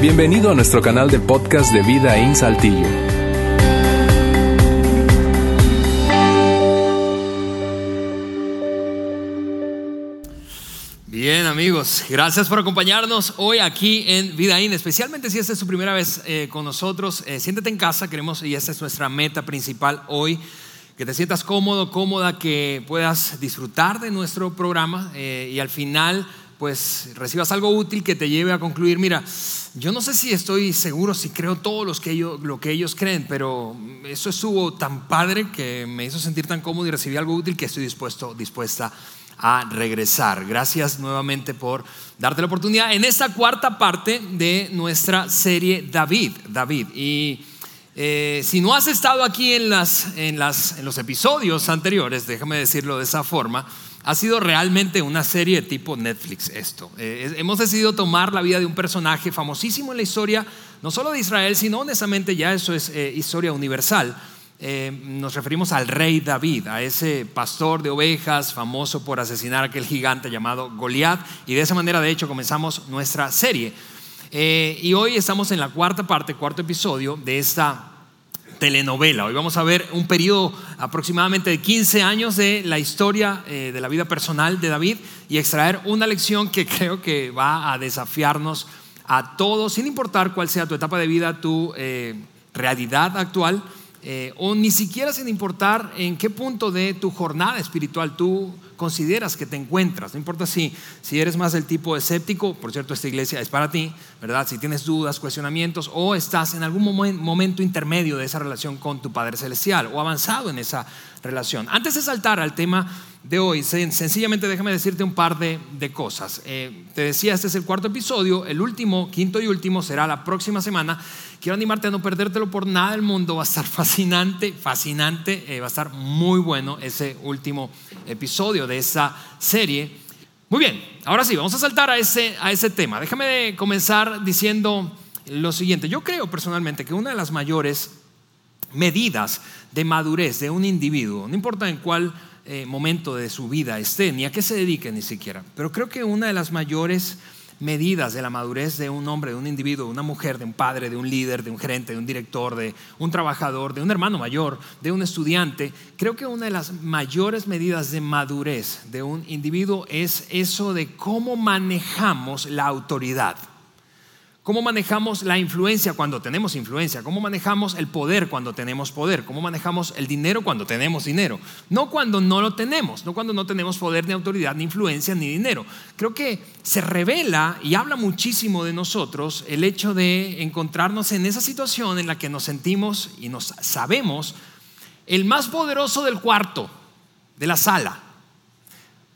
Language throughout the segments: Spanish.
Bienvenido a nuestro canal de podcast de Vida en Saltillo. Bien amigos, gracias por acompañarnos hoy aquí en Vida In, especialmente si esta es su primera vez eh, con nosotros. Eh, siéntete en casa, queremos, y esta es nuestra meta principal hoy, que te sientas cómodo, cómoda, que puedas disfrutar de nuestro programa eh, y al final pues recibas algo útil que te lleve a concluir, mira, yo no sé si estoy seguro, si creo todo los que ellos, lo que ellos creen, pero eso estuvo tan padre que me hizo sentir tan cómodo y recibí algo útil que estoy dispuesto, dispuesta a regresar. Gracias nuevamente por darte la oportunidad en esta cuarta parte de nuestra serie David. David. Y eh, si no has estado aquí en, las, en, las, en los episodios anteriores, déjame decirlo de esa forma, ha sido realmente una serie tipo Netflix esto. Eh, hemos decidido tomar la vida de un personaje famosísimo en la historia, no solo de Israel, sino honestamente ya eso es eh, historia universal. Eh, nos referimos al rey David, a ese pastor de ovejas famoso por asesinar a aquel gigante llamado Goliat. Y de esa manera, de hecho, comenzamos nuestra serie. y hoy estamos en la cuarta parte, cuarto episodio de esta telenovela. Hoy vamos a ver un periodo aproximadamente de 15 años de la historia eh, de la vida personal de David y extraer una lección que creo que va a desafiarnos a todos, sin importar cuál sea tu etapa de vida, tu eh, realidad actual, eh, o ni siquiera sin importar en qué punto de tu jornada espiritual tú consideras que te encuentras. No importa si, si eres más del tipo escéptico, por cierto, esta iglesia es para ti, ¿verdad? Si tienes dudas, cuestionamientos, o estás en algún momento intermedio de esa relación con tu Padre Celestial, o avanzado en esa relación. Antes de saltar al tema de hoy, sencillamente déjame decirte un par de, cosas. Eh, te decía, este es el cuarto episodio, el último, quinto y último será la próxima semana. Quiero animarte a no perdértelo por nada del mundo, va a estar fascinante, fascinante, eh, va a estar muy bueno ese último episodio de esa serie. Muy bien, ahora sí, vamos a saltar a ese, a ese tema. Déjame comenzar diciendo lo siguiente. Yo creo personalmente que una de las mayores medidas de madurez de un individuo, no importa en cuál eh, momento de su vida esté, ni a qué se dedique ni siquiera, pero creo que una de las mayores medidas de la madurez de un hombre, de un individuo, de una mujer, de un padre, de un líder, de un gerente, de un director, de un trabajador, de un hermano mayor, de un estudiante, creo que una de las mayores medidas de madurez de un individuo es eso de cómo manejamos la autoridad. ¿Cómo manejamos la influencia cuando tenemos influencia? ¿Cómo manejamos el poder cuando tenemos poder? ¿Cómo manejamos el dinero cuando tenemos dinero? No cuando no lo tenemos, no cuando no tenemos poder ni autoridad, ni influencia, ni dinero. Creo que se revela y habla muchísimo de nosotros el hecho de encontrarnos en esa situación en la que nos sentimos y nos sabemos el más poderoso del cuarto, de la sala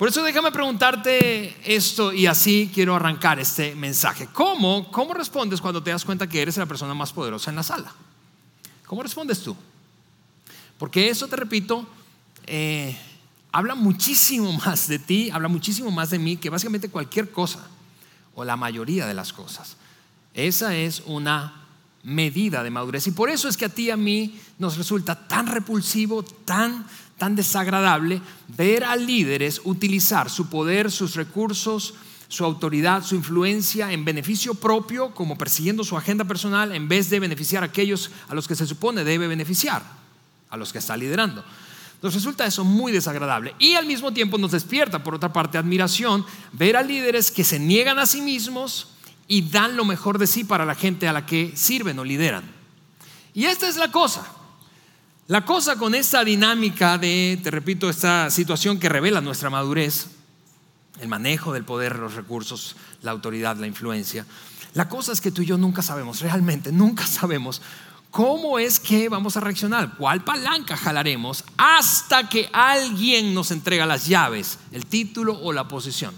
por eso déjame preguntarte esto y así quiero arrancar este mensaje. ¿Cómo, ¿Cómo respondes cuando te das cuenta que eres la persona más poderosa en la sala? ¿Cómo respondes tú? Porque eso, te repito, eh, habla muchísimo más de ti, habla muchísimo más de mí que básicamente cualquier cosa o la mayoría de las cosas. Esa es una medida de madurez. Y por eso es que a ti y a mí nos resulta tan repulsivo, tan tan desagradable ver a líderes utilizar su poder, sus recursos, su autoridad, su influencia en beneficio propio, como persiguiendo su agenda personal, en vez de beneficiar a aquellos a los que se supone debe beneficiar, a los que está liderando. Nos resulta eso muy desagradable y al mismo tiempo nos despierta, por otra parte, admiración ver a líderes que se niegan a sí mismos y dan lo mejor de sí para la gente a la que sirven o lideran. Y esta es la cosa. La cosa con esta dinámica de, te repito, esta situación que revela nuestra madurez, el manejo del poder, los recursos, la autoridad, la influencia, la cosa es que tú y yo nunca sabemos, realmente nunca sabemos cómo es que vamos a reaccionar, cuál palanca jalaremos hasta que alguien nos entrega las llaves, el título o la posición.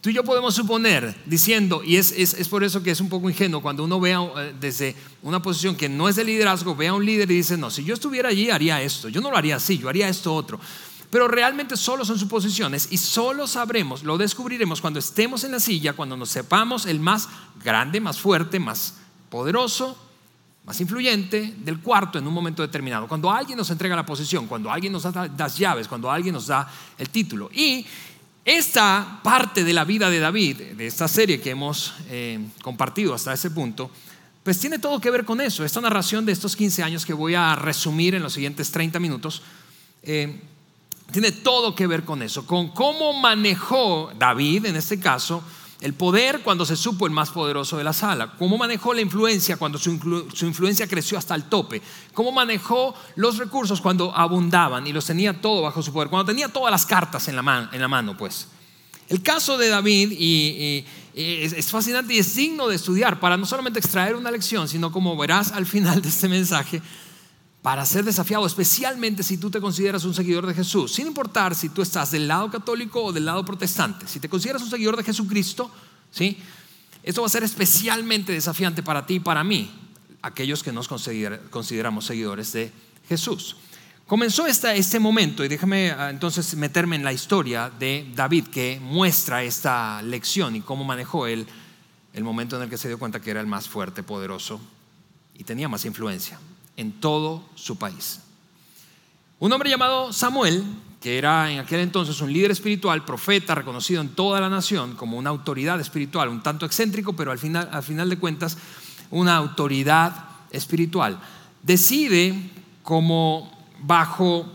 Tú y yo podemos suponer, diciendo, y es, es, por eso que es un poco ingenuo, cuando uno vea eh, desde una posición que no es de liderazgo, ve a un líder y dice, no, si yo estuviera allí haría esto, yo no lo haría así, yo haría esto otro. Pero realmente solo son suposiciones y solo sabremos, lo descubriremos cuando estemos en la silla, cuando nos sepamos el más grande, más fuerte, más poderoso, más influyente del cuarto en un momento determinado. Cuando alguien nos entrega la posición, cuando alguien nos da las llaves, cuando alguien nos da el título. Y esta parte de la vida de David, de esta serie que hemos eh, compartido hasta ese punto, pues tiene todo que ver con eso. Esta narración de estos 15 años que voy a resumir en los siguientes 30 minutos, eh, tiene todo que ver con eso, con cómo manejó David, en este caso, el poder cuando se supo el más poderoso de la sala. Cómo manejó la influencia cuando su, influencia creció hasta el tope. Cómo manejó los recursos cuando abundaban y los tenía todo bajo su poder. Cuando tenía todas las cartas en la, en la mano, pues. El caso de David y, es, es, fascinante y es digno de estudiar para no solamente extraer una lección, sino como verás al final de este mensaje, para ser desafiado, especialmente si tú te consideras un seguidor de Jesús, sin importar si tú estás del lado católico o del lado protestante. Si te consideras un seguidor de Jesucristo, ¿sí? Esto va a ser especialmente desafiante para ti y para mí, aquellos que nos consideramos seguidores de Jesús. Comenzó este momento, y déjame ah, entonces meterme en la historia de David, que muestra esta lección y cómo manejó él el momento en el que se dio cuenta que era el más fuerte, poderoso y tenía más influencia en todo su país. Un hombre llamado Samuel, que era en aquel entonces un líder espiritual, profeta, reconocido en toda la nación como una autoridad espiritual, un tanto excéntrico, pero al final, al final de cuentas una autoridad espiritual, decide como bajo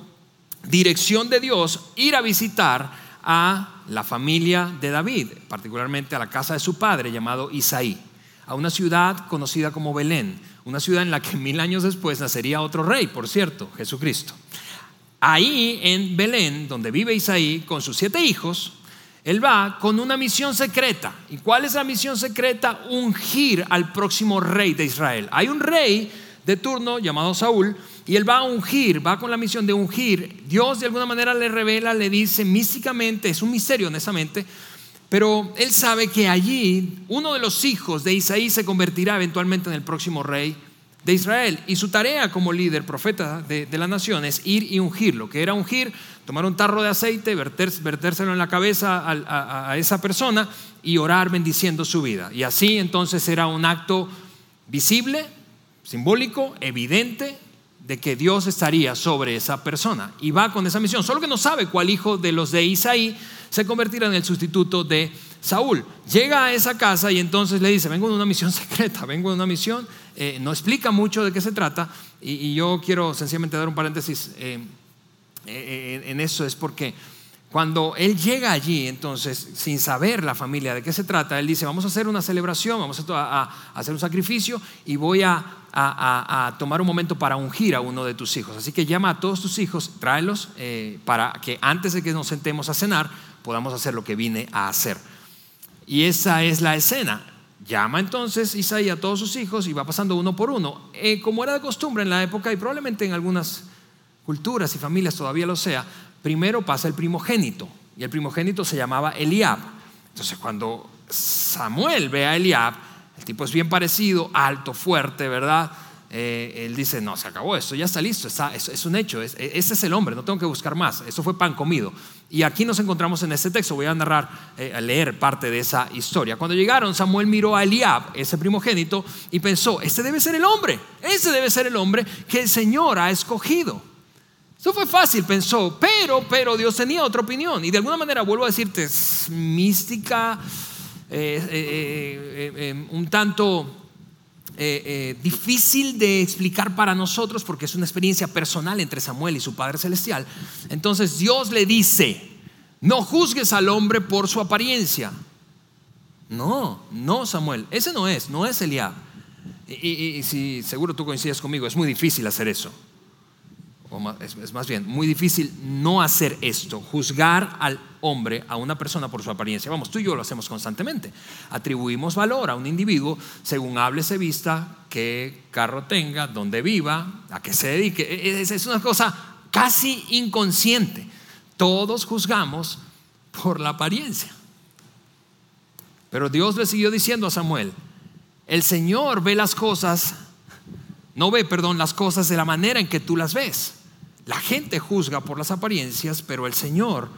dirección de Dios ir a visitar a la familia de David, particularmente a la casa de su padre llamado Isaí, a una ciudad conocida como Belén una ciudad en la que mil años después nacería otro rey, por cierto, Jesucristo. Ahí en Belén, donde vive Isaí con sus siete hijos, él va con una misión secreta. ¿Y cuál es la misión secreta? Ungir al próximo rey de Israel. Hay un rey de turno llamado Saúl y él va a ungir, va con la misión de ungir. Dios de alguna manera le revela, le dice místicamente, es un misterio honestamente, pero él sabe que allí uno de los hijos de Isaí se convertirá eventualmente en el próximo rey de Israel. Y su tarea como líder, profeta de, la nación, es ir y ungirlo. Que era ungir, tomar un tarro de aceite, vertérselo en la cabeza a, esa persona y orar bendiciendo su vida. Y así entonces era un acto visible, simbólico, evidente, de que Dios estaría sobre esa persona. Y va con esa misión. Solo que no sabe cuál hijo de los de Isaí se convertirá en el sustituto de Saúl. Llega a esa casa y entonces le dice, vengo de una misión secreta, vengo de una misión, eh, no explica mucho de qué se trata y, yo quiero sencillamente dar un paréntesis eh, eh, en eso, es porque cuando él llega allí, entonces, sin saber la familia de qué se trata, él dice, vamos a hacer una celebración, vamos a, hacer un sacrificio y voy a, tomar un momento para ungir a uno de tus hijos. Así que llama a todos tus hijos, tráelos para que antes de que nos sentemos a cenar, podamos hacer lo que vine a hacer. Y esa es la escena. Llama entonces Isaí a todos sus hijos y va pasando uno por uno. Eh, como era de costumbre en la época y probablemente en algunas culturas y familias todavía lo sea, primero pasa el primogénito. Y el primogénito se llamaba Eliab. Entonces cuando Samuel ve a Eliab, el tipo es bien parecido, alto, fuerte, ¿verdad? Eh, él dice, no, se acabó esto, ya está listo, está, es, un hecho, ese es el hombre, no tengo que buscar más, eso fue pan comido. Y aquí nos encontramos en este texto, voy a narrar, eh, a leer parte de esa historia. Cuando llegaron, Samuel miró a Eliab, ese primogénito, y pensó, este debe ser el hombre, ese debe ser el hombre que el Señor ha escogido. Eso fue fácil, pensó, pero, pero Dios tenía otra opinión. Y de alguna manera, vuelvo a decirte, es mística, un tanto eh, eh, difícil de explicar para nosotros porque es una experiencia personal entre Samuel y su Padre Celestial. Entonces Dios le dice, no juzgues al hombre por su apariencia. No, no Samuel, ese no es, no es Eliab. Y, y si seguro tú coincides conmigo, es muy difícil hacer eso es, más bien muy difícil no hacer esto, juzgar al hombre, a una persona por su apariencia. Vamos, tú y yo lo hacemos constantemente. Atribuimos valor a un individuo según hable, se vista, qué carro tenga, dónde viva, a qué se dedique. E, e, es una cosa casi inconsciente. Todos juzgamos por la apariencia. Pero Dios le siguió diciendo a Samuel, el Señor ve las cosas, no ve, perdón, las cosas de la manera en que tú las ves. La gente juzga por las apariencias, pero el Señor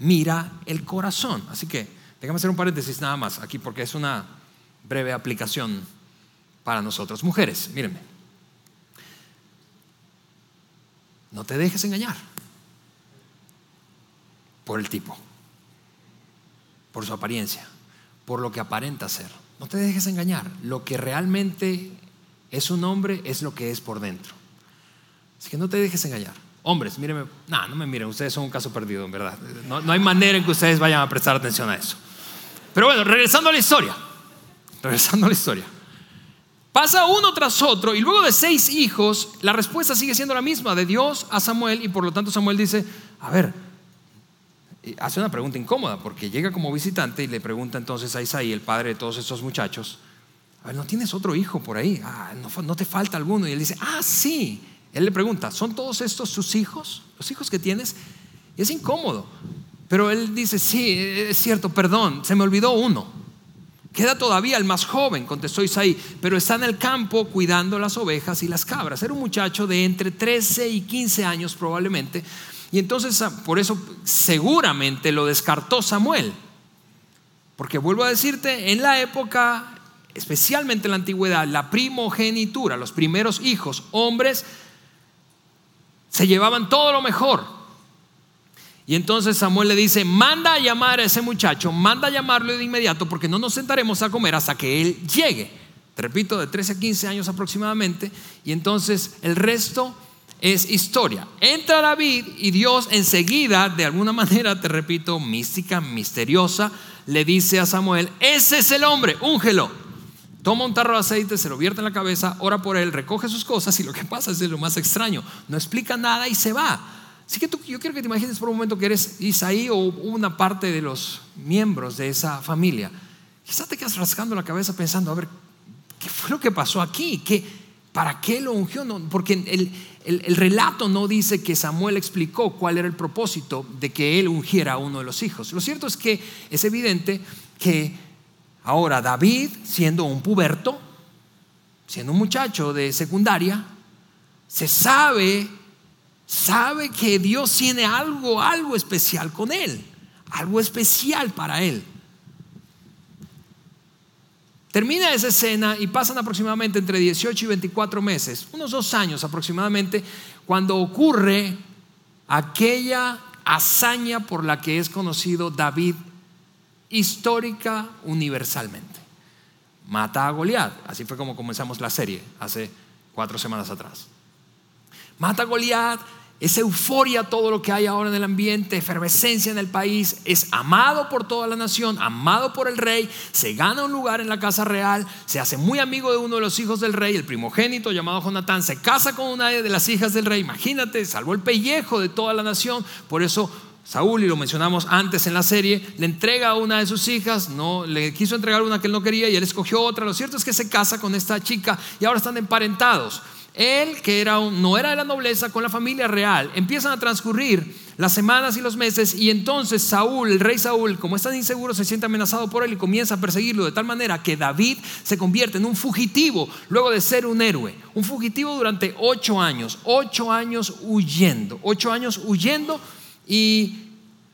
mira el corazón. Así que déjame hacer un paréntesis nada más aquí porque es una breve aplicación para nosotros. Mujeres, mírenme. No te dejes engañar por el tipo. por su apariencia, por lo que aparenta ser. No te dejes engañar. Lo que realmente es un hombre es lo que es por dentro. Así que no te dejes engañar. Hombres, mírenme, no, no me miren, ustedes son un caso perdido, en verdad. No, no hay manera en que ustedes vayan a prestar atención a eso. Pero bueno, regresando a la historia, regresando a la historia. Pasa uno tras otro y luego de seis hijos, la respuesta sigue siendo la misma, de Dios a Samuel, y por lo tanto Samuel dice, a ver, hace una pregunta incómoda, porque llega como visitante y le pregunta entonces a Isaí, el padre de todos estos muchachos, ¿no tienes otro hijo por ahí? Ah, no te falta alguno. Y él dice, ah, sí. Él le pregunta, ¿son todos estos sus hijos? ¿Los hijos que tienes? Y es incómodo. Pero él dice, sí, es cierto, perdón, se me olvidó uno. Queda todavía el más joven, contestó Isaí, pero está en el campo cuidando las ovejas y las cabras. Era un muchacho de entre 13 y 15 años probablemente. Y entonces ah, por eso seguramente lo descartó Samuel. Porque vuelvo a decirte, en la época, especialmente en la antigüedad, la primogenitura, los primeros hijos, hombres, se llevaban todo lo mejor. Y entonces Samuel le dice, manda a llamar a ese muchacho, manda a llamarlo de inmediato porque no nos sentaremos a comer hasta que él llegue. Te repito, de 13 a 15 años aproximadamente. Y entonces el resto es historia. Entra David y Dios enseguida, de alguna manera, te repito, mística, misteriosa, le dice a Samuel, ese es el hombre, úngelo. Toma un tarro de aceite, se lo vierte en la cabeza, ora por él, recoge sus cosas y lo que pasa es lo más extraño. No explica nada y se va. Así que tú, yo quiero que te imagines por un momento que eres Isaí o una parte de los miembros de esa familia. Quizás te quedas rascando la cabeza pensando, a ver, ¿qué fue lo que pasó aquí? ¿Qué, ¿Para qué lo ungió? No, porque el, el, relato no dice que Samuel explicó cuál era el propósito de que él ungiera a uno de los hijos. Lo cierto es que es evidente que ahora David, siendo un puberto, siendo un muchacho de secundaria, se sabe, sabe que Dios tiene algo, algo especial con él, algo especial para él. Termina esa escena y pasan aproximadamente entre 18 y 24 meses, unos dos años aproximadamente, cuando ocurre aquella hazaña por la que es conocido David histórica universalmente. Mata a Goliat, así fue como comenzamos la serie hace cuatro semanas atrás. Mata a Goliat, es euforia todo lo que hay ahora en el ambiente, efervescencia en el país, es amado por toda la nación, amado por el rey, se gana un lugar en la casa real, se hace muy amigo de uno de los hijos del rey, el primogénito llamado Jonatán, se casa con una de las hijas del rey, imagínate, salvó el pellejo de toda la nación, por eso Saúl, y lo mencionamos antes en la serie, le entrega a una de sus hijas, no le quiso entregar una que él no quería y él escogió otra. Lo cierto es que se casa con esta chica y ahora están emparentados él, que era no era de la nobleza, con la familia real, empiezan a transcurrir las semanas y los meses y entonces Saúl, el rey Saúl, como es tan inseguro, se siente amenazado por él y comienza a perseguirlo de tal manera que David se convierte en un fugitivo luego de ser un héroe. Un fugitivo durante ocho años, ocho años huyendo, ocho años huyendo y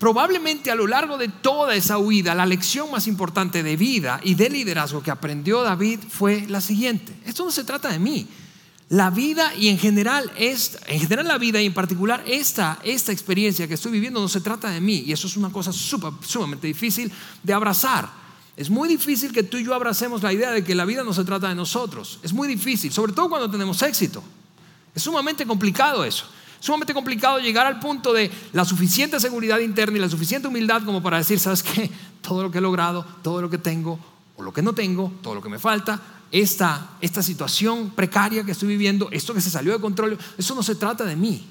Probablemente a lo largo de toda esa huida, la lección más importante de vida y de liderazgo que aprendió David fue la siguiente. Esto no se trata de mí, la vida y en general, esta, en general la vida y en particular esta, esta experiencia que estoy viviendo no se trata de mí y eso es una cosa sumamente difícil de abrazar. Es muy difícil que tú y yo abracemos la idea de que la vida no se trata de nosotros. Es muy difícil, sobre todo cuando tenemos éxito. Es sumamente complicado eso. Sumamente complicado llegar al punto de la suficiente seguridad interna y la suficiente humildad como para decir, ¿sabes qué? Todo lo que he logrado, todo lo que tengo o lo que no tengo, todo lo que me falta, esta, esta situación precaria que estoy viviendo, esto que se salió de control, eso no se trata de mí.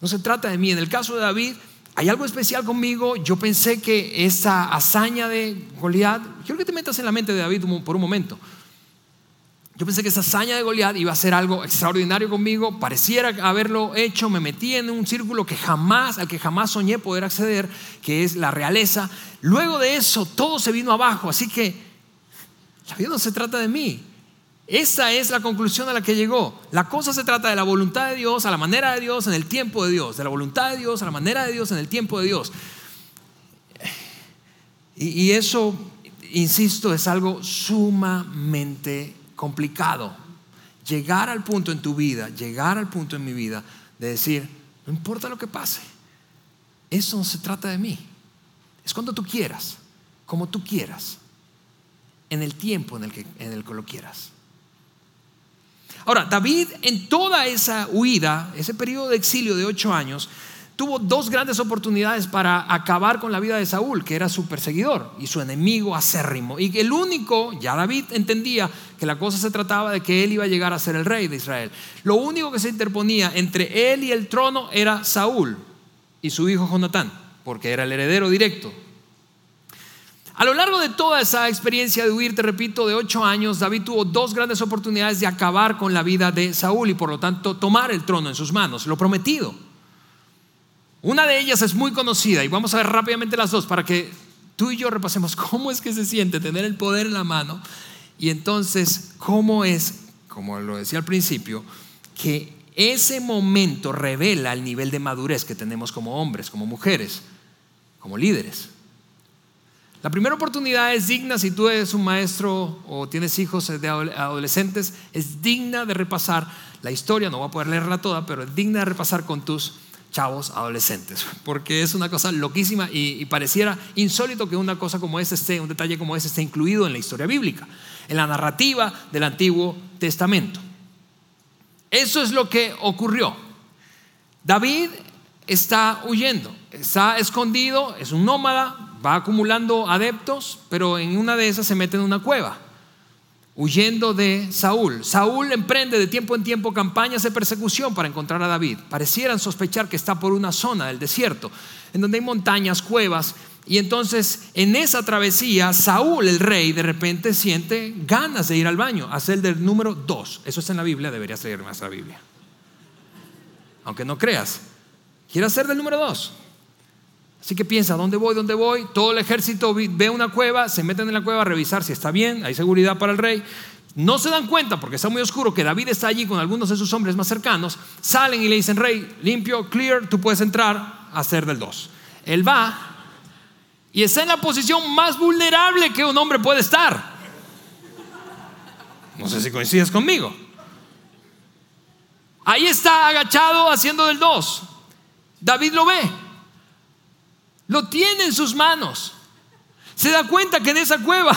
No se trata de mí. En el caso de David, hay algo especial conmigo. Yo pensé que esa hazaña de Goliat, quiero que te metas en la mente de David por un momento. Yo pensé que esa hazaña de Goliat iba a ser algo extraordinario conmigo, pareciera haberlo hecho, me metí en un círculo que jamás, al que jamás soñé poder acceder, que es la realeza. Luego de eso, todo se vino abajo, así que la vida no se trata de mí. Esa es la conclusión a la que llegó. La cosa se trata de la voluntad de Dios, a la manera de Dios, en el tiempo de Dios. De la voluntad de Dios, a la manera de Dios, en el tiempo de Dios. Y, eso, insisto, es algo sumamente complicado. Llegar al punto en tu vida, llegar al punto en mi vida de decir, no importa lo que pase, eso no se trata de mí. Es cuando tú quieras. como tú quieras, en el tiempo en el que, en el que lo quieras. Ahora, David en toda esa huida, ese periodo de exilio de ocho años, tuvo dos grandes oportunidades para acabar con la vida de Saúl, que era su perseguidor y su enemigo acérrimo. Y el único, ya David entendía que la cosa se trataba de que él iba a llegar a ser el rey de Israel. Lo único que se interponía entre él y el trono era Saúl y su hijo Jonatán, porque era el heredero directo a lo largo de toda esa experiencia de huir, te repito, de ocho años, David tuvo dos grandes oportunidades de acabar con la vida de Saúl y por lo tanto tomar el trono en sus manos, lo prometido. Una de ellas es muy conocida y vamos a ver rápidamente las dos para que tú y yo repasemos cómo es que se siente tener el poder en la mano y entonces cómo es, como lo decía al principio, que ese momento revela el nivel de madurez que tenemos como hombres, como mujeres, como líderes. La primera oportunidad es digna si tú eres un maestro o tienes hijos de adolescentes, es digna de repasar la historia, no voy a poder leerla toda, pero es digna de repasar con tus chavos adolescentes, porque es una cosa loquísima y, pareciera insólito que una cosa como esta esté, un detalle como ese esté incluido en la historia bíblica, en la narrativa del Antiguo Testamento. Eso es lo que ocurrió. David está huyendo, está escondido, es un nómada, va acumulando adeptos, pero en una de esas se mete en una cueva, huyendo de Saúl. Saúl emprende de tiempo en tiempo campañas de persecución para encontrar a David. Parecieran sospechar que está por una zona del desierto, en donde hay montañas, cuevas, y entonces en esa travesía Saúl, el rey, de repente siente ganas de ir al baño, hacer del número dos. Eso está en la Biblia, deberías leer más la Biblia. Aunque no creas, quiere hacer del número dos. Así que piensa, ¿dónde voy? ¿Dónde voy? Todo el ejército ve una cueva, se meten en la cueva a revisar si está bien, hay seguridad para el rey. No se dan cuenta, porque está muy oscuro, que David está allí con algunos de sus hombres más cercanos. Salen y le dicen, rey, limpio, clear, tú puedes entrar a hacer del dos. Él va y está en la posición más vulnerable que un hombre puede estar. No sé si coincides conmigo. Ahí está agachado haciendo del dos. David lo ve. Lo tiene en sus manos. Se da cuenta que en esa cueva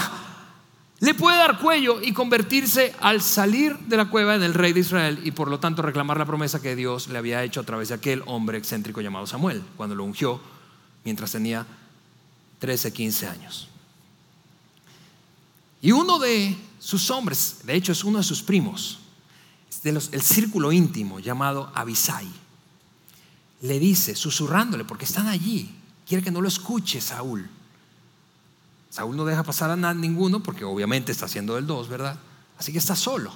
le puede dar cuello y convertirse al salir de la cueva en el rey de Israel y por lo tanto reclamar la promesa que Dios le había hecho a través de aquel hombre excéntrico llamado Samuel, cuando lo ungió mientras tenía 13, 15 años. Y uno de sus hombres, de hecho es uno de sus primos, de el círculo íntimo llamado Abisai, le dice, susurrándole, porque están allí, quiere que no lo escuche Saúl. Saúl no deja pasar a nada, ninguno porque obviamente está haciendo el dos, ¿verdad? Así que está solo,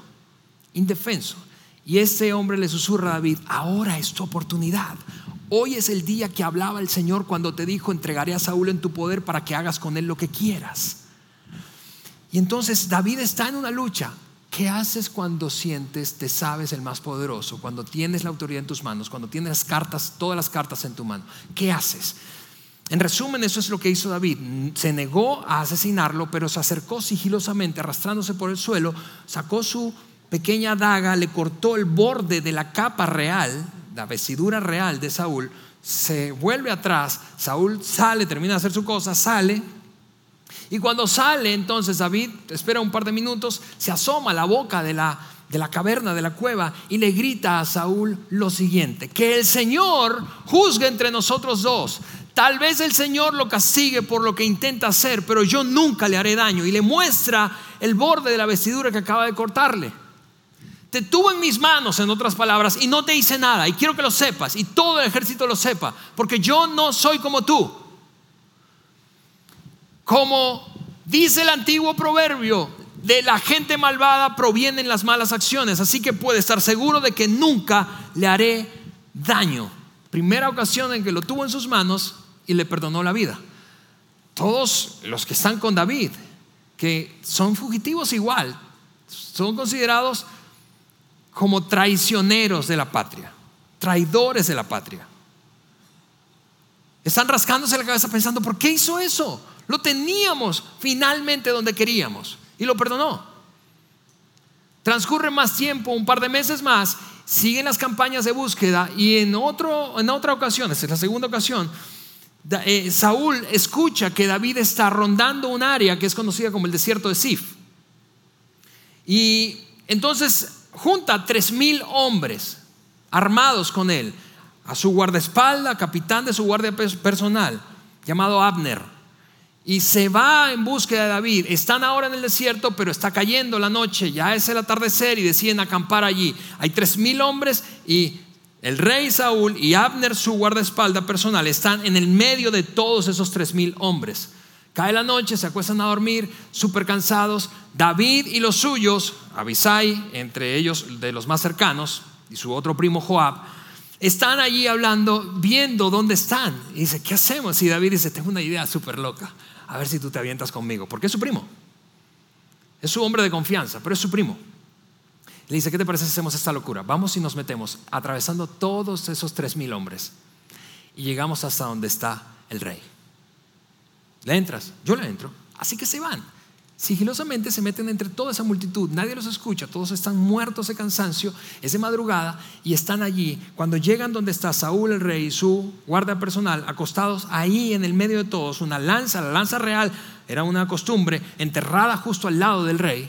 indefenso. Y este hombre le susurra a David, ahora es tu oportunidad. Hoy es el día que hablaba el Señor cuando te dijo, entregaré a Saúl en tu poder para que hagas con él lo que quieras. Y entonces David está en una lucha. ¿Qué haces cuando sientes, te sabes el más poderoso, cuando tienes la autoridad en tus manos, cuando tienes las cartas, todas las cartas en tu mano? ¿Qué haces? En resumen, eso es lo que hizo David. Se negó a asesinarlo, pero se acercó sigilosamente, arrastrándose por el suelo, sacó su pequeña daga, le cortó el borde de la capa real, la vestidura real de Saúl, se vuelve atrás, Saúl sale, termina de hacer su cosa, sale, y cuando sale entonces David, espera un par de minutos, se asoma a la boca de la, de la caverna, de la cueva, y le grita a Saúl lo siguiente, que el Señor juzgue entre nosotros dos. Tal vez el Señor lo castigue por lo que intenta hacer, pero yo nunca le haré daño. Y le muestra el borde de la vestidura que acaba de cortarle. Te tuvo en mis manos, en otras palabras, y no te hice nada. Y quiero que lo sepas, y todo el ejército lo sepa, porque yo no soy como tú. Como dice el antiguo proverbio, de la gente malvada provienen las malas acciones, así que puede estar seguro de que nunca le haré daño. Primera ocasión en que lo tuvo en sus manos y le perdonó la vida. Todos los que están con David, que son fugitivos igual, son considerados como traicioneros de la patria, traidores de la patria. Están rascándose la cabeza pensando, ¿por qué hizo eso? Lo teníamos finalmente donde queríamos y lo perdonó. Transcurre más tiempo, un par de meses más, siguen las campañas de búsqueda y en, otro, en otra ocasión, es la segunda ocasión, eh, Saúl escucha que David está rondando un área que es conocida como el desierto de Sif. Y entonces junta tres mil hombres armados con él, a su guardaespaldas, capitán de su guardia personal, llamado Abner, y se va en búsqueda de David. Están ahora en el desierto, pero está cayendo la noche, ya es el atardecer y deciden acampar allí. Hay tres mil hombres y el rey Saúl y Abner, su guardaespaldas personal, están en el medio de todos esos tres mil hombres. Cae la noche, se acuestan a dormir, súper cansados. David y los suyos, Abisai, entre ellos de los más cercanos, y su otro primo Joab, están allí hablando, viendo dónde están. Y dice, ¿qué hacemos? Y David dice, tengo una idea súper loca. A ver si tú te avientas conmigo. Porque es su primo. Es su hombre de confianza, pero es su primo. Le dice, ¿qué te parece si hacemos esta locura? Vamos y nos metemos atravesando todos esos tres mil hombres. Y llegamos hasta donde está el rey. ¿Le entras? Yo le entro. Así que se van. Sigilosamente se meten entre toda esa multitud, nadie los escucha, todos están muertos de cansancio, es de madrugada y están allí. Cuando llegan donde está Saúl el rey y su guardia personal, acostados ahí en el medio de todos, una lanza, la lanza real era una costumbre, enterrada justo al lado del rey,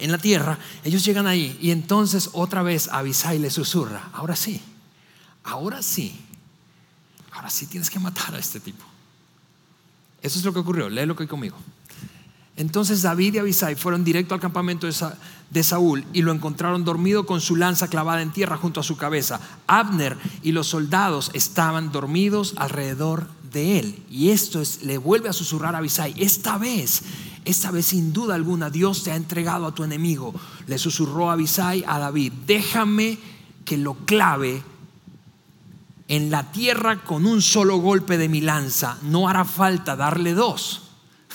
en la tierra, ellos llegan ahí y entonces otra vez Abisai le susurra, ahora sí, ahora sí, ahora sí tienes que matar a este tipo. Eso es lo que ocurrió, léelo que hay conmigo. Entonces David y Abisai fueron directo al campamento de Saúl y lo encontraron dormido con su lanza clavada en tierra junto a su cabeza. Abner y los soldados estaban dormidos alrededor de él. Y esto es, le vuelve a susurrar a Abisai, esta vez, esta vez sin duda alguna Dios te ha entregado a tu enemigo. Le susurró Abisai a David, déjame que lo clave en la tierra con un solo golpe de mi lanza. No hará falta darle dos.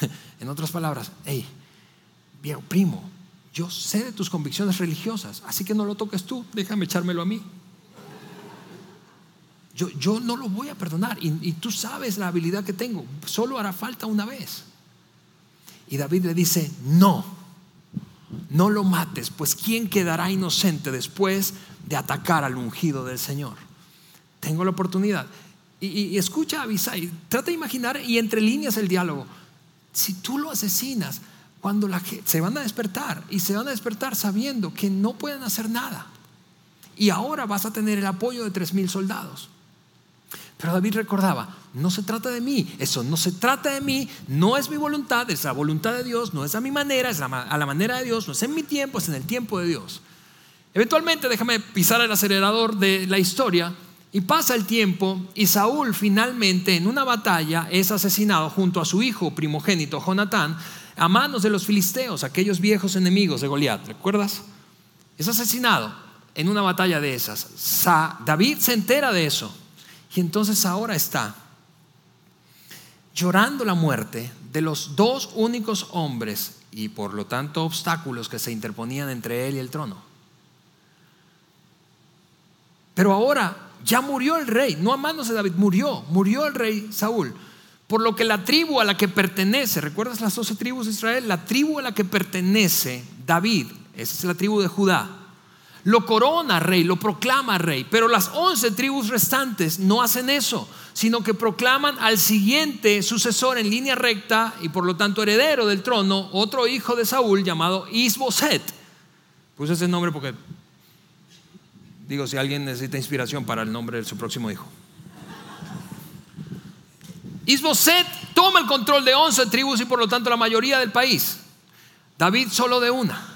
En otras palabras, hey, viejo primo, yo sé de tus convicciones religiosas, así que no lo toques tú, déjame echármelo a mí. Yo, no lo voy a perdonar y, tú sabes la habilidad que tengo, solo hará falta una vez. Y David le dice, no, no lo mates, pues ¿quién quedará inocente después de atacar al ungido del Señor? Tengo la oportunidad. Y, y escucha a Abisai, trata de imaginar y entre líneas el diálogo. Si tú lo asesinas, cuando la gente, se van a despertar y se van a despertar sabiendo que no pueden hacer nada. Y ahora vas a tener el apoyo de tres mil soldados. Pero David recordaba, no se trata de mí, eso no se trata de mí, no es mi voluntad, es la voluntad de Dios, no es a mi manera, es a la manera de Dios, no es en mi tiempo, es en el tiempo de Dios. Eventualmente, déjame pisar el acelerador de la historia y pasa el tiempo y Saúl finalmente en una batalla es asesinado junto a su hijo primogénito Jonatán a manos de los filisteos, aquellos viejos enemigos de Goliat. ¿Recuerdas? Es asesinado en una batalla de esas. David se entera de eso y entonces ahora está llorando la muerte de los dos únicos hombres y por lo tanto obstáculos que se interponían entre él y el trono. Pero ahora ya murió el rey, no a manos de David, murió, murió el rey Saúl. Por lo que la tribu a la que pertenece, ¿recuerdas las doce tribus de Israel? La tribu a la que pertenece David, esa es la tribu de Judá, lo corona rey, lo proclama rey, pero las once tribus restantes no hacen eso, sino que proclaman al siguiente sucesor en línea recta y por lo tanto heredero del trono, otro hijo de Saúl llamado Isboset. Puse ese nombre porque Digo, si alguien necesita inspiración para el nombre de su próximo hijo. Isboset toma el control de 11 tribus y por lo tanto la mayoría del país. David solo de una.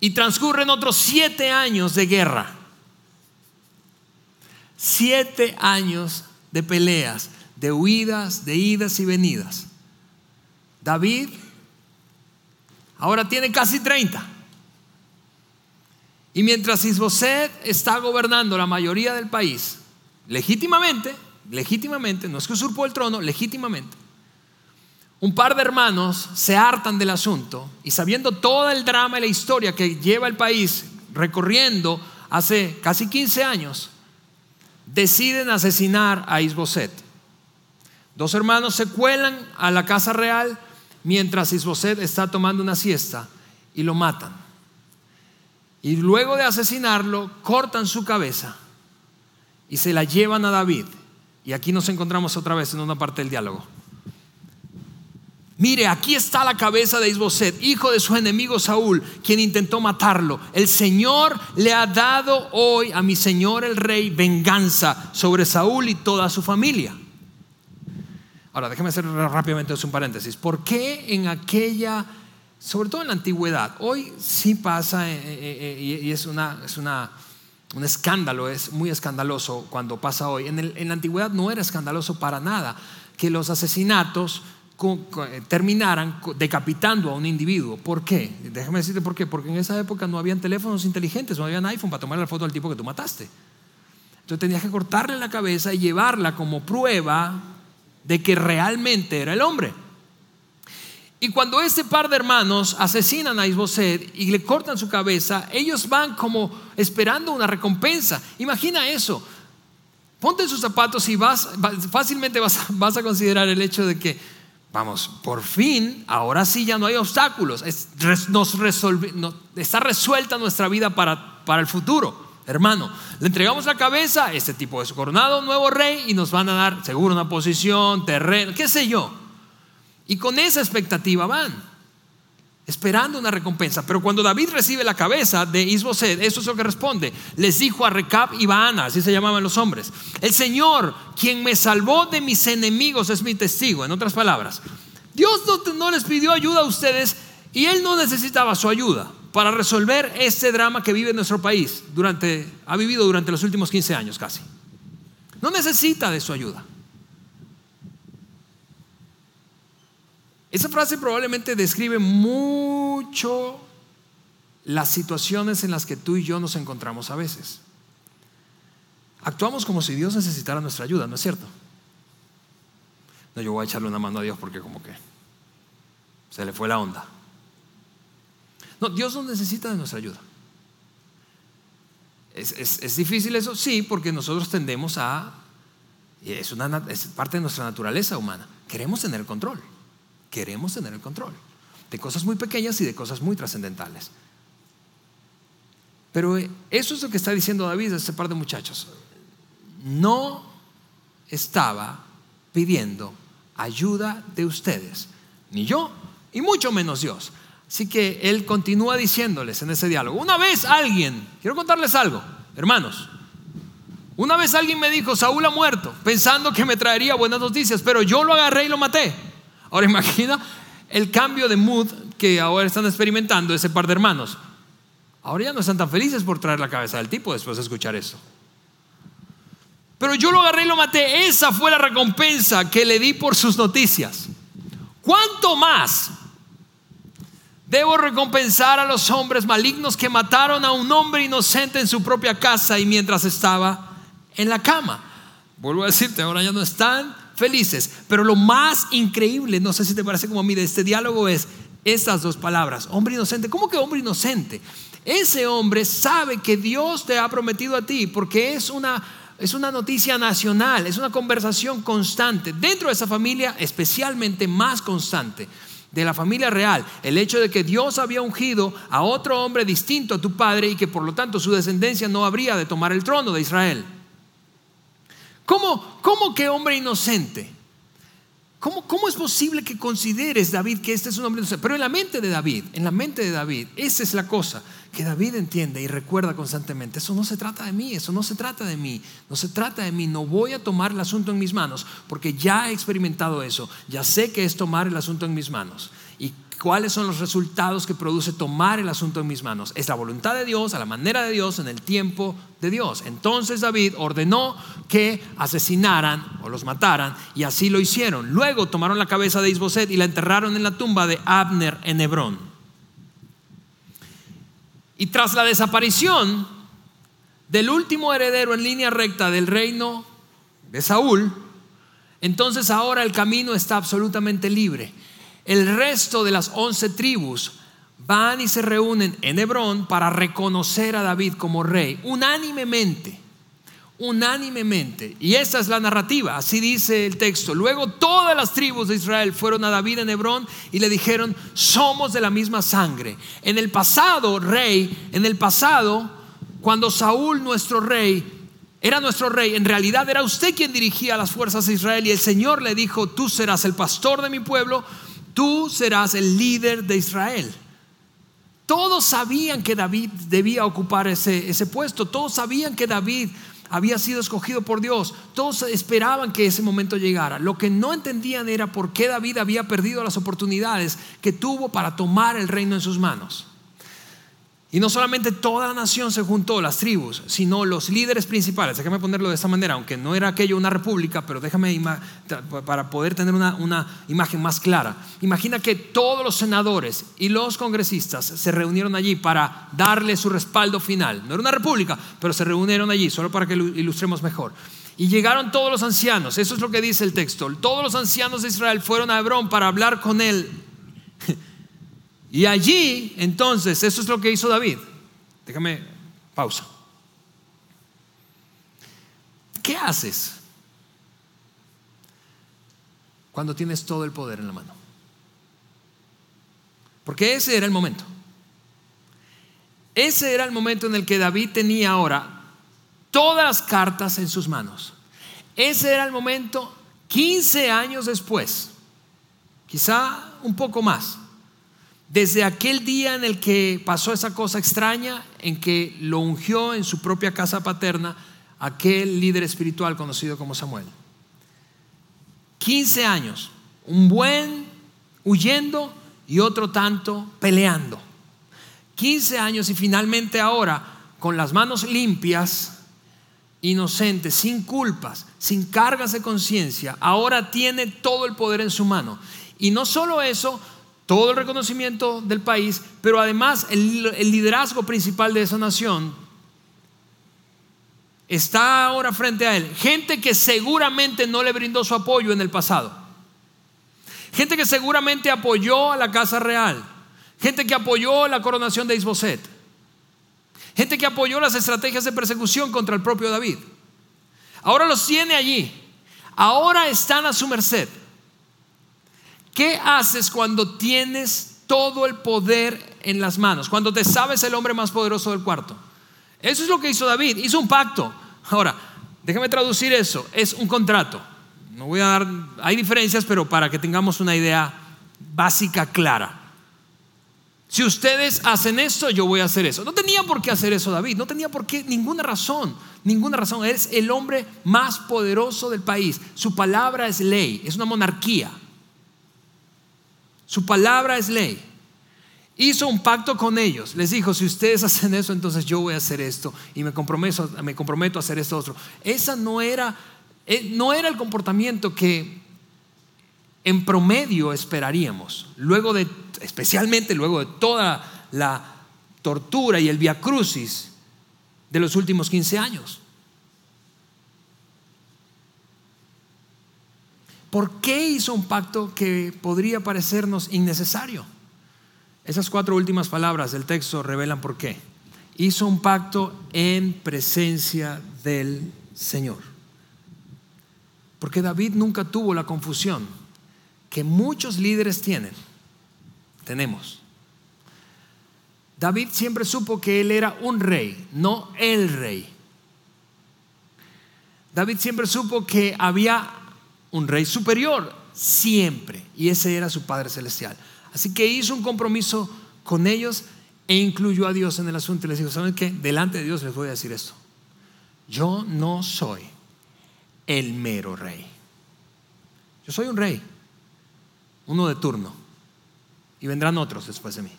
Y transcurren otros siete años de guerra. Siete años de peleas, de huidas, de idas y venidas. David ahora tiene casi 30. Y mientras Isboset está gobernando la mayoría del país, legítimamente, legítimamente, no es que usurpó el trono, legítimamente, un par de hermanos se hartan del asunto y sabiendo todo el drama y la historia que lleva el país recorriendo hace casi 15 años, deciden asesinar a Isboset. Dos hermanos se cuelan a la casa real mientras Isboset está tomando una siesta y lo matan. Y luego de asesinarlo, cortan su cabeza y se la llevan a David Y aquí nos encontramos otra vez en una parte del diálogo. Mire, aquí está la cabeza de Isboset, hijo de su enemigo Saúl, quien intentó matarlo. El Señor le ha dado hoy a mi Señor el rey venganza sobre Saúl y toda su familia. Ahora, déjeme hacer rápidamente un paréntesis. ¿Por qué en aquella, sobre todo en la antigüedad, hoy sí pasa eh, eh, eh, y es, una, es una, un escándalo, es muy escandaloso cuando pasa hoy. En, en la antigüedad no era escandaloso para nada que los asesinatos terminaran decapitando a un individuo. ¿Por qué? Déjame decirte por qué. Porque en esa época no habían teléfonos inteligentes, no habían iPhone para tomar la foto del tipo que tú mataste. Entonces tenías que cortarle la cabeza y llevarla como prueba de que realmente era el hombre. Y cuando este par de hermanos asesinan a Isboset y le cortan su cabeza, ellos van como esperando una recompensa. Imagina eso. Ponte en sus zapatos y vas, fácilmente vas a considerar el hecho de que Vamos, por fin, ahora sí ya no hay obstáculos. nos está resuelta nuestra vida para, para el futuro. Hermano, le entregamos la cabeza, este tipo es coronado, nuevo rey, y nos van a dar seguro una posición, terreno, qué sé yo. Y con esa expectativa van esperando una recompensa. Pero cuando David recibe la cabeza de Isboset, eso es lo que responde. Les dijo a Recab y Baana, así se llamaban los hombres, el Señor, quien me salvó de mis enemigos, es mi testigo. En otras palabras, Dios no, les pidió ayuda a ustedes y Él no necesitaba su ayuda para resolver este drama que vive nuestro país durante, ha vivido durante los últimos 15 años casi. No necesita de su ayuda. Esa frase probablemente describe mucho las situaciones en las que tú y yo nos encontramos a veces. Actuamos como si Dios necesitara nuestra ayuda, ¿no es cierto? No, yo voy a echarle una mano a Dios porque como que se le fue la onda. No, Dios no necesita de nuestra ayuda. Es, difícil eso, sí, porque nosotros tendemos a, es, una, es parte de nuestra naturaleza humana, queremos tener control queremos tener el control de cosas muy pequeñas y de cosas muy trascendentales. Pero eso es lo que está diciendo David a este par de muchachos. No estaba pidiendo ayuda de ustedes, ni yo, y mucho menos Dios. Así que él continúa diciéndoles en ese diálogo, una vez alguien, quiero contarles algo, hermanos, una vez alguien me dijo, Saúl ha muerto, pensando que me traería buenas noticias, pero yo lo agarré y lo maté. Ahora imagina el cambio de mood que ahora están experimentando ese par de hermanos. Ahora ya no están tan felices por traer la cabeza del tipo después de escuchar eso. Pero yo lo agarré y lo maté. Esa fue la recompensa que le di por sus noticias. ¿Cuánto más debo recompensar a los hombres malignos que mataron a un hombre inocente en su propia casa y mientras estaba en la cama? Vuelvo a decirte, ahora ya no están felices. Pero lo más increíble, no sé si te parece como a mí, de este diálogo es estas dos palabras, hombre inocente. ¿Cómo que hombre inocente? Ese hombre sabe que Dios te ha prometido a ti porque es una, es una noticia nacional, es una conversación constante. Dentro de esa familia, especialmente más constante de la familia real, el hecho de que Dios había ungido a otro hombre distinto a tu padre y que por lo tanto su descendencia no habría de tomar el trono de Israel. ¿Cómo, cómo que hombre inocente? ¿Cómo, ¿Cómo, es posible que consideres, David, que este es un hombre inocente? Pero en la mente de David, en la mente de David, esa es la cosa que David entiende y recuerda constantemente. Eso no se trata de mí, eso no se trata de mí, no se trata de mí. No voy a tomar el asunto en mis manos porque ya he experimentado eso, ya sé que es tomar el asunto en mis manos. Cuáles son los resultados que produce tomar el asunto en mis manos. Es la voluntad de Dios, a la manera de Dios, en el tiempo de Dios. Entonces David ordenó que asesinaran o los mataran y así lo hicieron. Luego tomaron la cabeza de Isboset y la enterraron en la tumba de Abner en Hebrón. Y tras la desaparición del último heredero en línea recta del reino de Saúl, entonces ahora el camino está absolutamente libre el resto de las once tribus van y se reúnen en Hebrón para reconocer a David como rey, unánimemente, unánimemente. Y esa es la narrativa, así dice el texto. Luego todas las tribus de Israel fueron a David en Hebrón y le dijeron, somos de la misma sangre. En el pasado, rey, en el pasado, cuando Saúl, nuestro rey, era nuestro rey, en realidad era usted quien dirigía las fuerzas de Israel y el Señor le dijo, tú serás el pastor de mi pueblo, tú serás el líder de Israel. Todos sabían que David debía ocupar ese, ese puesto, todos sabían que David había sido escogido por Dios, todos esperaban que ese momento llegara. Lo que no entendían era por qué David había perdido las oportunidades que tuvo para tomar el reino en sus manos. Y no solamente toda la nación se juntó, las tribus, sino los líderes principales. Déjame ponerlo de esta manera, aunque no era aquello una república, pero déjame para poder tener una, una, imagen más clara. Imagina que todos los senadores y los congresistas se reunieron allí para darle su respaldo final. No era una república, pero se reunieron allí, solo para que lo ilustremos mejor. Y llegaron todos los ancianos, eso es lo que dice el texto. Todos los ancianos de Israel fueron a Hebrón para hablar con él y allí, entonces, eso es lo que hizo David. Déjame pausa. ¿Qué haces cuando tienes todo el poder en la mano? Porque ese era el momento. Ese era el momento en el que David tenía ahora todas las cartas en sus manos. Ese era el momento 15 años después, quizá un poco más desde aquel día en el que pasó esa cosa extraña, en que lo ungió en su propia casa paterna, aquel líder espiritual conocido como Samuel. 15 años, un buen huyendo y otro tanto peleando. 15 años y finalmente ahora, con las manos limpias, inocente, sin culpas, sin cargas de conciencia, ahora tiene todo el poder en su mano. Y no solo eso, todo el reconocimiento del país, pero además el, liderazgo principal de esa nación está ahora frente a él. Gente que seguramente no le brindó su apoyo en el pasado. Gente que seguramente apoyó a la Casa Real. Gente que apoyó la coronación de Isboset. Gente que apoyó las estrategias de persecución contra el propio David. Ahora los tiene allí. Ahora están a su merced. ¿Qué haces cuando tienes todo el poder en las manos? Cuando te sabes el hombre más poderoso del cuarto. Eso es lo que hizo David. Hizo un pacto. Ahora, déjame traducir eso. Es un contrato. No voy a dar, hay diferencias, pero para que tengamos una idea básica clara. Si ustedes hacen esto, yo voy a hacer eso. No tenía por qué hacer eso David, no tenía por qué, ninguna razón, ninguna razón. Es el hombre más poderoso del país. Su palabra es ley, es una monarquía. Su palabra es ley. Hizo un pacto con ellos. Les dijo, si ustedes hacen eso, entonces yo voy a hacer esto y me comprometo, me comprometo a hacer esto otro. Esa no era, eh, no era el comportamiento que en promedio esperaríamos. Luego de, especialmente luego de toda la tortura y el viacrucis de los últimos 15 años. ¿Por qué hizo un pacto que podría parecernos innecesario? Esas cuatro últimas palabras del texto revelan por qué. Hizo un pacto en presencia del Señor. Porque David nunca tuvo la confusión que muchos líderes tienen. Tenemos. David siempre supo que él era un rey, no el rey. David siempre supo que había un rey superior, siempre. Y ese era su Padre Celestial. Así que hizo un compromiso con ellos e incluyó a Dios en el asunto y les dijo, ¿saben qué? Delante de Dios les voy a decir esto. Yo no soy el mero rey. Yo soy un rey, uno de turno. Y vendrán otros después de mí.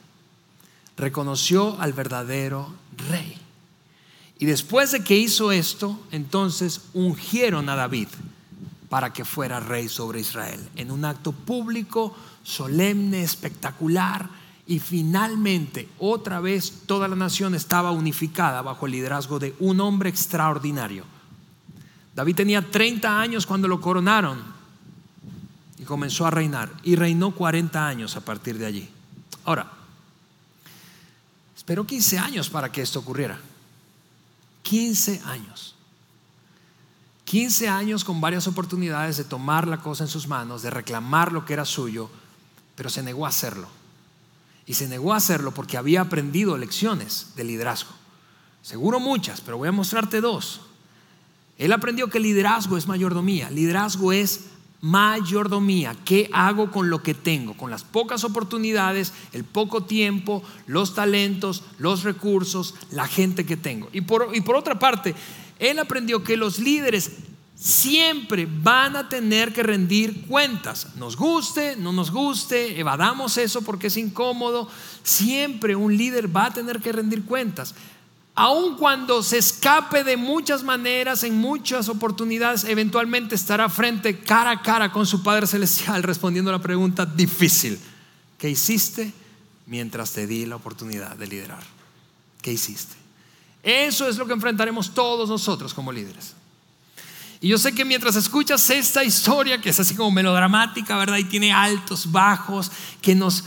Reconoció al verdadero rey. Y después de que hizo esto, entonces ungieron a David para que fuera rey sobre Israel, en un acto público, solemne, espectacular, y finalmente otra vez toda la nación estaba unificada bajo el liderazgo de un hombre extraordinario. David tenía 30 años cuando lo coronaron y comenzó a reinar, y reinó 40 años a partir de allí. Ahora, esperó 15 años para que esto ocurriera. 15 años. 15 años con varias oportunidades de tomar la cosa en sus manos, de reclamar lo que era suyo, pero se negó a hacerlo. Y se negó a hacerlo porque había aprendido lecciones de liderazgo. Seguro muchas, pero voy a mostrarte dos. Él aprendió que liderazgo es mayordomía, liderazgo es mayordomía. ¿Qué hago con lo que tengo? Con las pocas oportunidades, el poco tiempo, los talentos, los recursos, la gente que tengo. Y por, y por otra parte, él aprendió que los líderes siempre van a tener que rendir cuentas. Nos guste, no nos guste, evadamos eso porque es incómodo. Siempre un líder va a tener que rendir cuentas. Aun cuando se escape de muchas maneras, en muchas oportunidades, eventualmente estará frente cara a cara con su Padre Celestial respondiendo a la pregunta difícil. ¿Qué hiciste mientras te di la oportunidad de liderar? ¿Qué hiciste? Eso es lo que enfrentaremos todos nosotros como líderes. Y yo sé que mientras escuchas esta historia, que es así como melodramática, ¿verdad? Y tiene altos, bajos, que nos,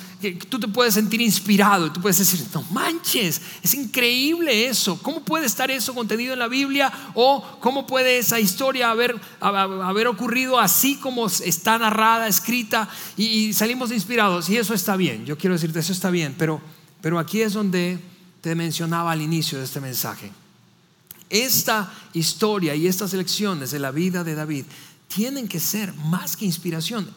tú te puedes sentir inspirado y tú puedes decir, no manches, es increíble eso. ¿Cómo puede estar eso contenido en la Biblia? O cómo puede esa historia haber, haber ocurrido así como está narrada, escrita, y, salimos inspirados. Y eso está bien, yo quiero decirte, eso está bien, pero, pero aquí es donde te mencionaba al inicio de este mensaje. Esta historia y estas lecciones de la vida de David tienen que ser más que inspiración,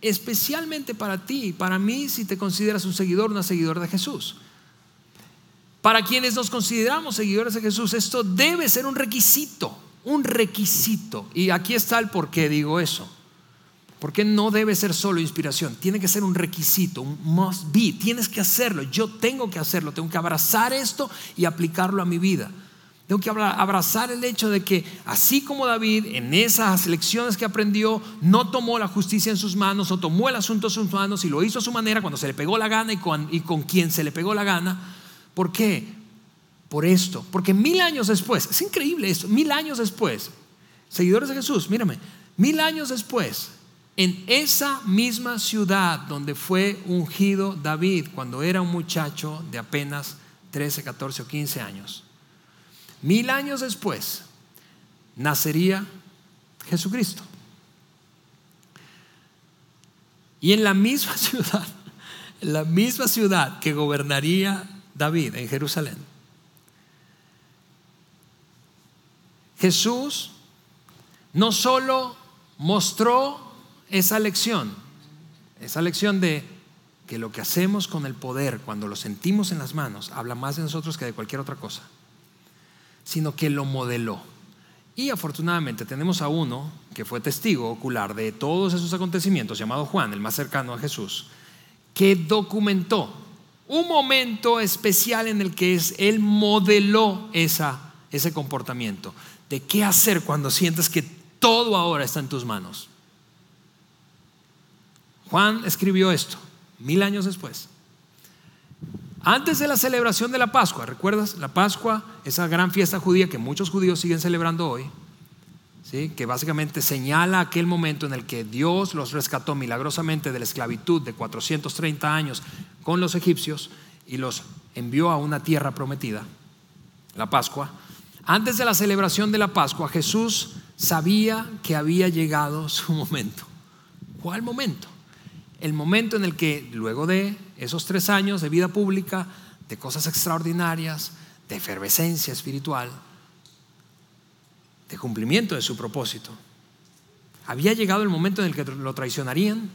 especialmente para ti y para mí si te consideras un seguidor una seguidora de Jesús. Para quienes nos consideramos seguidores de Jesús, esto debe ser un requisito, un requisito. Y aquí está el por qué digo eso. Porque no debe ser solo inspiración, tiene que ser un requisito, un must be. Tienes que hacerlo, yo tengo que hacerlo, tengo que abrazar esto y aplicarlo a mi vida. Tengo que abrazar el hecho de que así como David en esas lecciones que aprendió no tomó la justicia en sus manos o tomó el asunto en sus manos y lo hizo a su manera cuando se le pegó la gana y con, y con quien se le pegó la gana. ¿Por qué? Por esto. Porque mil años después, es increíble esto, mil años después, seguidores de Jesús, mírame, mil años después, en esa misma ciudad donde fue ungido David cuando era un muchacho de apenas 13, 14 o 15 años Mil años después nacería Jesucristo. Y en la misma ciudad, en la misma ciudad que gobernaría David en Jerusalén, Jesús no solo mostró esa lección, esa lección de que lo que hacemos con el poder cuando lo sentimos en las manos habla más de nosotros que de cualquier otra cosa sino que lo modeló. Y afortunadamente tenemos a uno que fue testigo ocular de todos esos acontecimientos, llamado Juan, el más cercano a Jesús, que documentó un momento especial en el que es, él modeló esa, ese comportamiento, de qué hacer cuando sientes que todo ahora está en tus manos. Juan escribió esto mil años después. Antes de la celebración de la Pascua, ¿recuerdas? La Pascua, esa gran fiesta judía que muchos judíos siguen celebrando hoy, ¿sí? que básicamente señala aquel momento en el que Dios los rescató milagrosamente de la esclavitud de 430 años con los egipcios y los envió a una tierra prometida, la Pascua. Antes de la celebración de la Pascua, Jesús sabía que había llegado su momento. ¿Cuál momento? El momento en el que luego de esos tres años de vida pública, de cosas extraordinarias, de efervescencia espiritual, de cumplimiento de su propósito. Había llegado el momento en el que lo traicionarían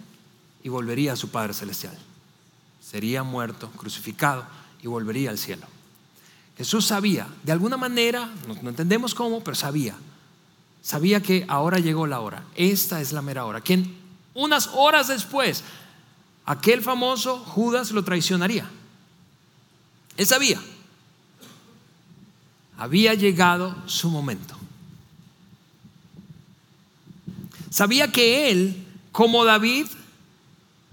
y volvería a su Padre Celestial. Sería muerto, crucificado y volvería al cielo. Jesús sabía, de alguna manera, no, entendemos cómo, pero sabía. Sabía que ahora llegó la hora. Esta es la mera hora. Que unas horas después aquel famoso Judas lo traicionaría. Él sabía. Había llegado su momento. Sabía que él, como David,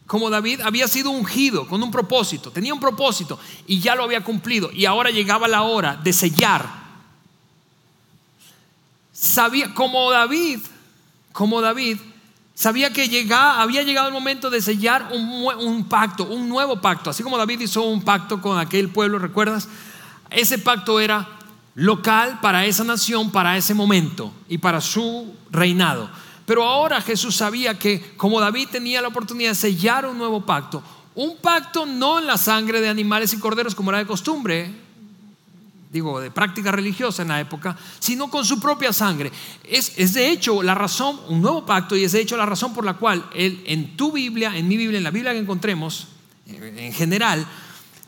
como David había sido ungido con un propósito, tenía un propósito y ya lo había cumplido y ahora llegaba la hora de sellar. Sabía como David, como David Sabía que había llegado el momento de sellar un, un, pacto, un nuevo pacto. Así como David hizo un pacto con aquel pueblo, ¿recuerdas? Ese pacto era local para esa nación, para ese momento y para su reinado. Pero ahora Jesús sabía que como David tenía la oportunidad de sellar un nuevo pacto, un pacto no en la sangre de animales y corderos como era de costumbre, digo, de práctica religiosa en la época, sino con su propia sangre. Es, es, de hecho la razón, un nuevo pacto, y es de hecho la razón por la cual él, en tu Biblia, en mi Biblia, en la Biblia que encontremos, en general,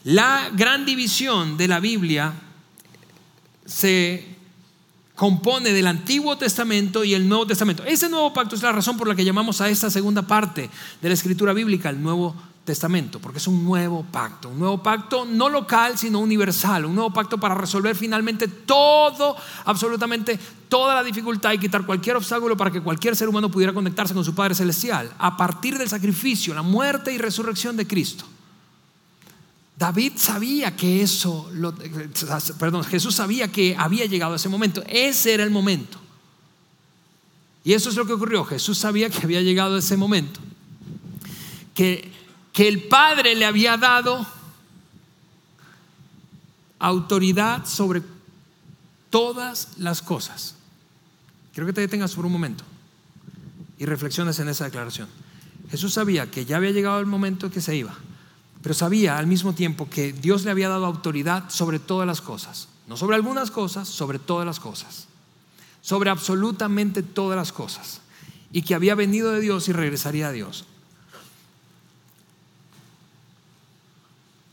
la gran división de la Biblia se compone del Antiguo Testamento y el Nuevo Testamento. Ese nuevo pacto es la razón por la que llamamos a esta segunda parte de la escritura bíblica el Nuevo Testamento, porque es un nuevo pacto, un nuevo pacto no local, sino universal, un nuevo pacto para resolver finalmente todo, absolutamente toda la dificultad y quitar cualquier obstáculo para que cualquier ser humano pudiera conectarse con su Padre Celestial a partir del sacrificio, la muerte y resurrección de Cristo. David sabía que eso, perdón, Jesús sabía que había llegado ese momento, ese era el momento. Y eso es lo que ocurrió, Jesús sabía que había llegado ese momento, que que el Padre le había dado autoridad sobre todas las cosas. Quiero que te detengas por un momento y reflexiones en esa declaración. Jesús sabía que ya había llegado el momento que se iba, pero sabía al mismo tiempo que Dios le había dado autoridad sobre todas las cosas. No sobre algunas cosas, sobre todas las cosas. Sobre absolutamente todas las cosas. Y que había venido de Dios y regresaría a Dios.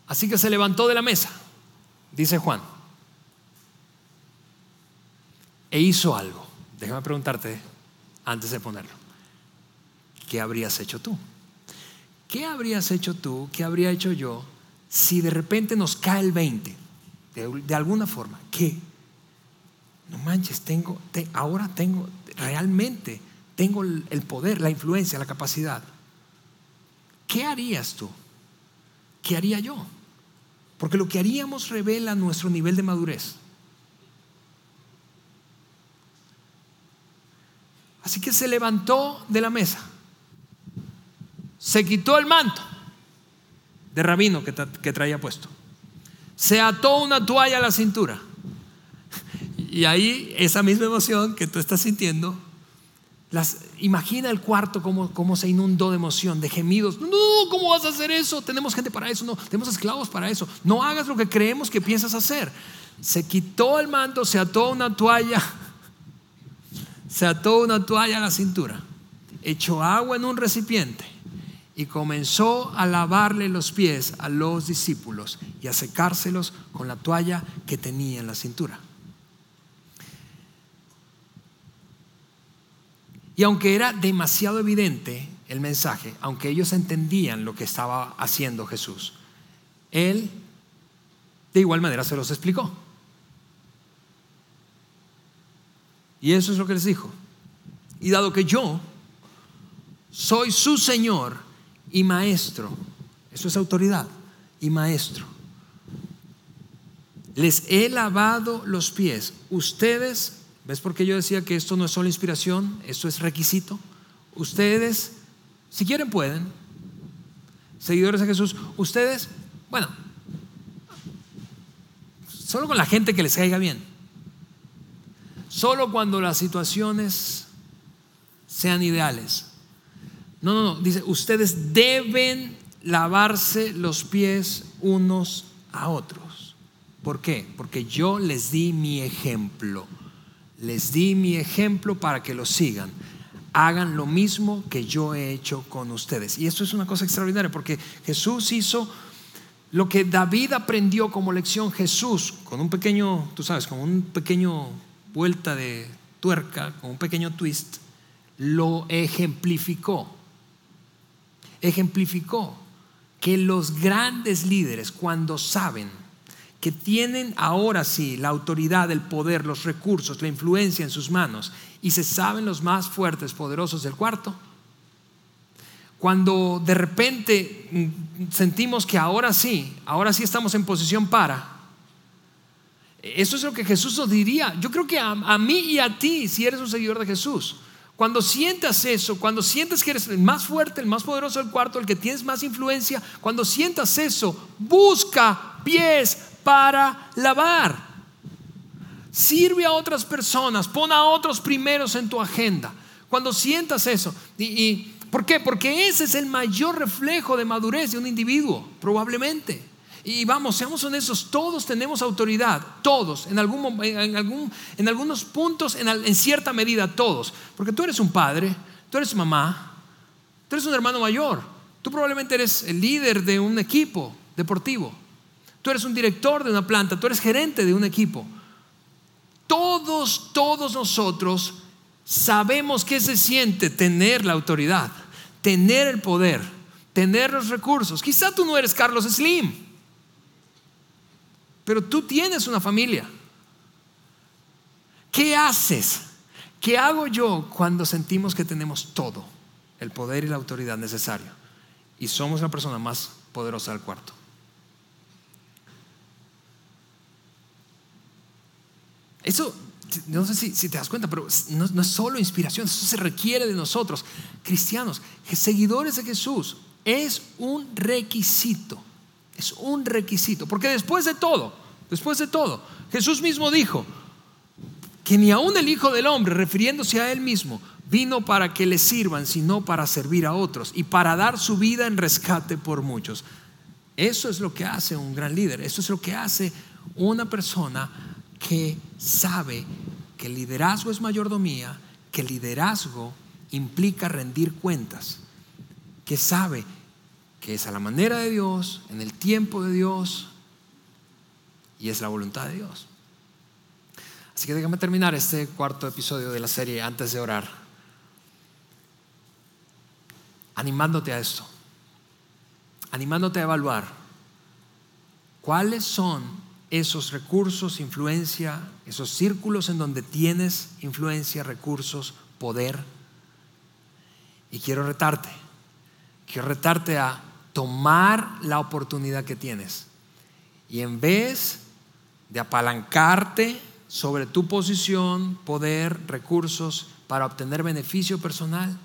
Así que se levantó de la mesa, dice Juan, e hizo algo. Déjame preguntarte antes de ponerlo. ¿Qué habrías hecho tú? ¿Qué habrías hecho tú? ¿Qué habría hecho yo si de repente nos cae el 20? De, alguna forma. ¿Qué? No manches, tengo, ahora tengo, realmente tengo el poder, la influencia, la capacidad. ¿Qué harías tú? ¿Qué haría yo? Porque lo que haríamos revela nuestro nivel de madurez. Así que se levantó de la mesa, se quitó el manto de rabino que, traía puesto, se ató una toalla a la cintura. Y ahí esa misma emoción que tú estás sintiendo imagina el cuarto como, se inundó de emoción, de gemidos. No, ¿cómo vas a hacer eso? Tenemos gente para eso, no, tenemos esclavos para eso. No hagas lo que creemos que piensas hacer. Se quitó el manto, se ató una toalla, se ató una toalla a la cintura, echó agua en un recipiente y comenzó a lavarle los pies a los discípulos y a secárselos con la toalla que tenía en la cintura. Y aunque era demasiado evidente el mensaje, aunque ellos entendían lo que estaba haciendo Jesús, Él de igual manera se los explicó. Y eso es lo que les dijo. Y dado que yo soy su Señor y Maestro, eso es autoridad y Maestro, les he lavado los pies. Ustedes ¿Ves por qué yo decía que esto no es solo inspiración, esto es requisito? Ustedes, si quieren, pueden. Seguidores de Jesús, ustedes, bueno, solo con la gente que les caiga bien. Solo cuando las situaciones sean ideales. No, no, no, dice, ustedes deben lavarse los pies unos a otros. ¿Por qué? Porque yo les di mi ejemplo les di mi ejemplo para que lo sigan. Hagan lo mismo que yo he hecho con ustedes. Y esto es una cosa extraordinaria porque Jesús hizo lo que David aprendió como lección. Jesús, con un pequeño, tú sabes, con un pequeño vuelta de tuerca, con un pequeño twist, lo ejemplificó. Ejemplificó que los grandes líderes, cuando saben que tienen ahora sí la autoridad, el poder, los recursos, la influencia en sus manos y se saben los más fuertes, poderosos del cuarto, cuando de repente mm, sentimos que ahora sí, ahora sí estamos en posición para, eso es lo que Jesús nos diría. Yo creo que a, mí y a ti, si eres un seguidor de Jesús, cuando sientas eso, cuando sientes que eres el más fuerte, el más poderoso del cuarto, el que tienes más influencia, cuando sientas eso, busca pies para lavar. Sirve a otras personas, pon a otros primeros en tu agenda. Cuando sientas eso, y, ¿por qué? Porque ese es el mayor reflejo de madurez de un individuo, probablemente. Y vamos, seamos honestos, todos tenemos autoridad, todos, en, algún, en, algún, en algunos puntos, en, en cierta medida, todos. Porque tú eres un padre, tú eres mamá, tú eres un hermano mayor, tú probablemente eres el líder de un equipo deportivo, tú eres un director de una planta, tú eres gerente de un equipo. Todos, todos nosotros sabemos qué se siente tener la autoridad, tener el poder, tener los recursos. Quizá tú no eres Carlos Slim, pero tú tienes una familia. ¿Qué haces? ¿Qué hago yo cuando sentimos que tenemos todo, el poder y la autoridad necesario, y somos la persona más poderosa del cuarto? Eso, no sé si, te das cuenta, pero no, no, es solo inspiración, eso se requiere de nosotros, cristianos, seguidores de Jesús. Es un requisito, es un requisito, porque después de todo, después de todo, Jesús mismo dijo que ni aun el Hijo del Hombre, refiriéndose a él mismo, vino para que le sirvan, sino para servir a otros y para dar su vida en rescate por muchos. Eso es lo que hace un gran líder, eso es lo que hace una persona que sabe que el liderazgo es mayordomía, que el liderazgo implica rendir cuentas, que sabe que es a la manera de Dios, en el tiempo de Dios, y es la voluntad de Dios. Así que déjame terminar este cuarto episodio de la serie antes de orar, animándote a esto, animándote a evaluar cuáles son esos recursos, influencia, esos círculos en donde tienes influencia, recursos, poder. Y quiero retarte, quiero retarte a tomar la oportunidad que tienes. Y en vez de apalancarte sobre tu posición, poder, recursos para obtener beneficio personal,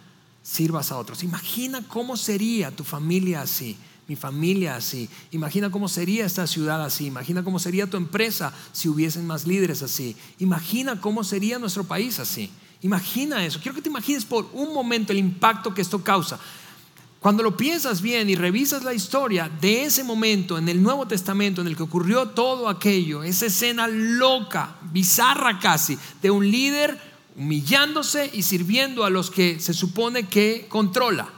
sirvas a otros. Imagina cómo sería tu familia así mi familia así. Imagina cómo sería esta ciudad así. Imagina cómo sería tu empresa si hubiesen más líderes así. Imagina cómo sería nuestro país así. Imagina eso. Quiero que te imagines por un momento el impacto que esto causa. Cuando lo piensas bien y revisas la historia de ese momento en el Nuevo Testamento en el que ocurrió todo aquello, esa escena loca, bizarra casi, de un líder humillándose y sirviendo a los que se supone que controla.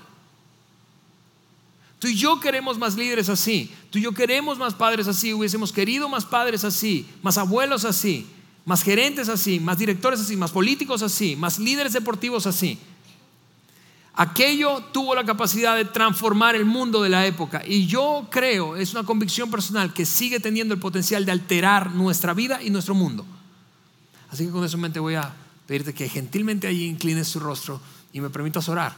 Tú y yo queremos más líderes así. Tú y yo queremos más padres así. Hubiésemos querido más padres así, más abuelos así, más gerentes así, más directores así, más políticos así, más líderes deportivos así. Aquello tuvo la capacidad de transformar el mundo de la época y yo creo, es una convicción personal que sigue teniendo el potencial de alterar nuestra vida y nuestro mundo. Así que con eso en mente voy a pedirte que gentilmente allí inclines tu rostro y me permitas orar.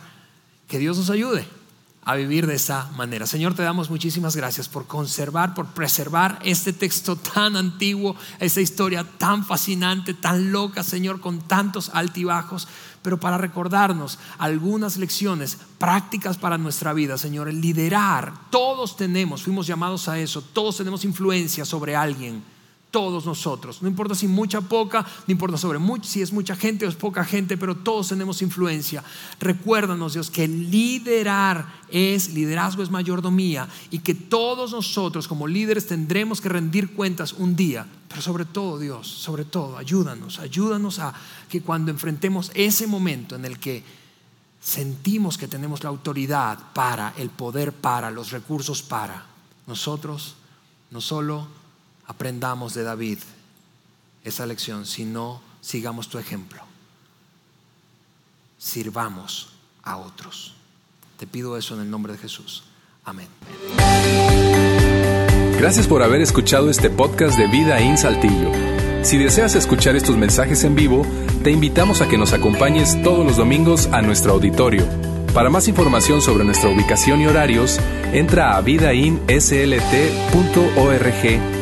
Que Dios nos ayude a vivir de esa manera. Señor, te damos muchísimas gracias por conservar, por preservar este texto tan antiguo, esta historia tan fascinante, tan loca, Señor, con tantos altibajos, pero para recordarnos algunas lecciones prácticas para nuestra vida, Señor. El liderar, todos tenemos, fuimos llamados a eso, todos tenemos influencia sobre alguien todos nosotros. No importa si mucha, poca, no importa sobre mucho, si es mucha gente o es poca gente, pero todos tenemos influencia. Recuérdanos, Dios, que liderar es, liderazgo es mayordomía y que todos nosotros como líderes tendremos que rendir cuentas un día. Pero sobre todo, Dios, sobre todo, ayúdanos, ayúdanos a que cuando enfrentemos ese momento en el que sentimos que tenemos la autoridad para, el poder para, los recursos para, nosotros no solo aprendamos de David esa lección, sino sigamos tu ejemplo. Sirvamos a otros. Te pido eso en el nombre de Jesús. Amén. Gracias por haber escuchado este podcast de Vida en Saltillo. Si deseas escuchar estos mensajes en vivo, te invitamos a que nos acompañes todos los domingos a nuestro auditorio. Para más información sobre nuestra ubicación y horarios, entra a vidainslt.org